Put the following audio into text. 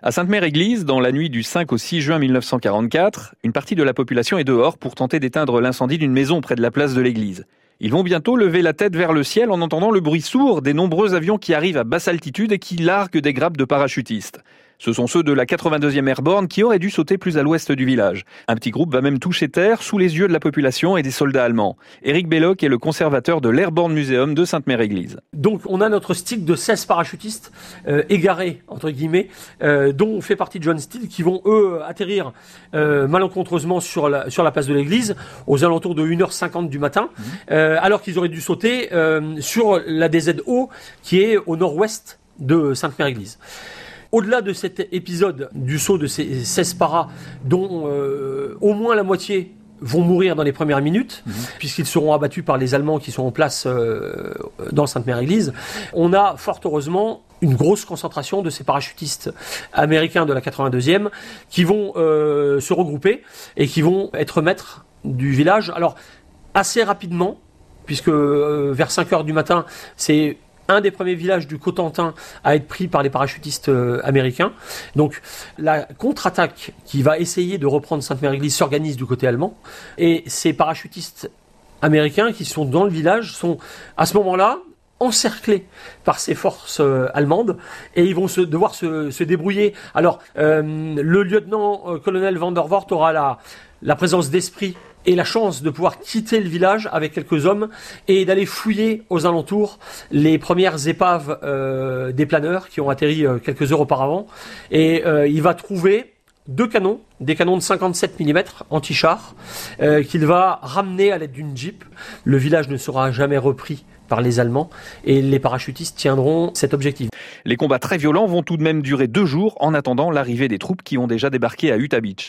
À Sainte-Mère-Église, dans la nuit du 5 au 6 juin 1944, une partie de la population est dehors pour tenter d'éteindre l'incendie d'une maison près de la place de l'église. Ils vont bientôt lever la tête vers le ciel en entendant le bruit sourd des nombreux avions qui arrivent à basse altitude et qui larguent des grappes de parachutistes. Ce sont ceux de la 82e Airborne qui auraient dû sauter plus à l'ouest du village. Un petit groupe va même toucher terre sous les yeux de la population et des soldats allemands. Éric Belloc est le conservateur de l'Airborne Museum de Sainte-Mère-Église. Donc on a notre stick de 16 parachutistes euh, égarés, entre guillemets, euh, dont fait partie John Steele, qui vont eux atterrir euh, malencontreusement sur la, sur la place de l'église aux alentours de 1h50 du matin, mmh. euh, alors qu'ils auraient dû sauter euh, sur la DZO qui est au nord-ouest de Sainte-Mère-Église. Au-delà de cet épisode du saut de ces 16 paras, dont euh, au moins la moitié vont mourir dans les premières minutes, mmh. puisqu'ils seront abattus par les Allemands qui sont en place euh, dans Sainte-Mère-Église. On a fort heureusement une grosse concentration de ces parachutistes américains de la 82e qui vont euh, se regrouper et qui vont être maîtres du village. Alors, assez rapidement, puisque euh, vers 5 heures du matin, c'est un des premiers villages du Cotentin à être pris par les parachutistes euh, américains. Donc la contre-attaque qui va essayer de reprendre Sainte-Mère-Église s'organise du côté allemand. Et ces parachutistes américains qui sont dans le village sont à ce moment-là encerclés par ces forces euh, allemandes et ils vont devoir se, débrouiller. Alors euh, le lieutenant-colonel Van der aura la présence d'esprit et la chance de pouvoir quitter le village avec quelques hommes et d'aller fouiller aux alentours les premières épaves euh, des planeurs qui ont atterri euh, quelques heures auparavant. Et euh, il va trouver deux canons, des canons de 57 mm anti-char, qu'il va ramener à l'aide d'une jeep. Le village ne sera jamais repris par les Allemands et les parachutistes tiendront cet objectif. Les combats très violents vont tout de même durer deux jours en attendant l'arrivée des troupes qui ont déjà débarqué à Utah Beach.